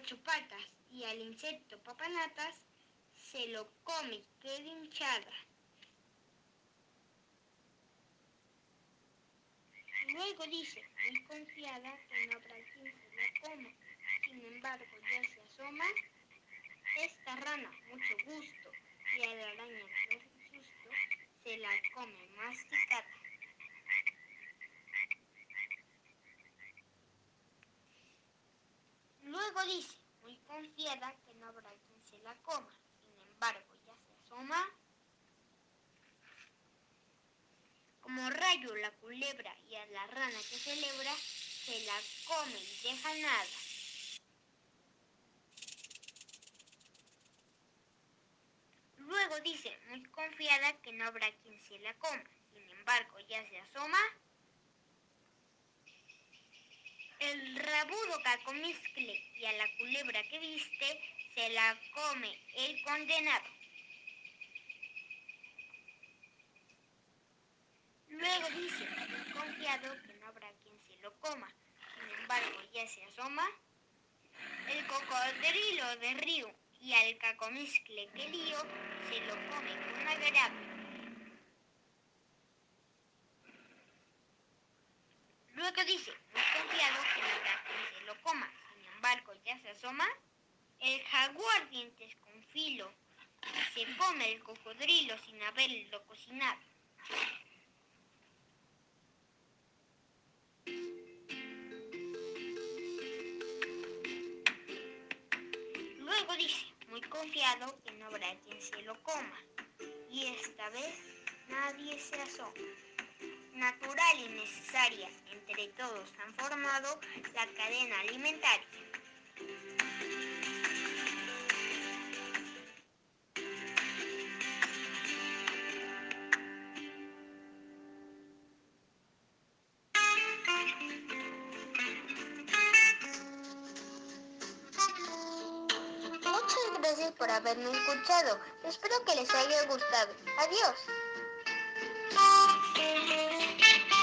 araña de ocho patas y al insecto papanatas se lo come, queda hinchada. Luego dice, muy confiada, que no habrá quien se la coma. Sin embargo, ya se asoma esta rana, mucho gusto, y a la araña por susto se la come masticada. Luego dice, muy confiada, que no habrá quien se la coma. Sin embargo, ya se asoma como rayo la culebra y a la rana que celebra se la come y deja nada. Luego dice, muy confiada, que no habrá quien se la coma. Sin embargo, ya se asoma el rabudo cacomizcle y a la culebra que viste se la come el condenado. Luego dice, confiado, que no habrá quien se lo coma. Sin embargo, ya se asoma el cocodrilo de río y al cacomizcle que lío se lo come con agrado. Luego dice, confiado, que habrá quien se lo coma. Sin embargo, ya se asoma el jaguar dientes con filo se come el cocodrilo sin haberlo cocinado. Luego dice, muy confiado, que no habrá quien se lo coma. Y esta vez nadie se asoma. Natural y necesaria, entre todos han formado la cadena alimentaria. Muchas gracias por haberme escuchado. Espero que les haya gustado. Adiós.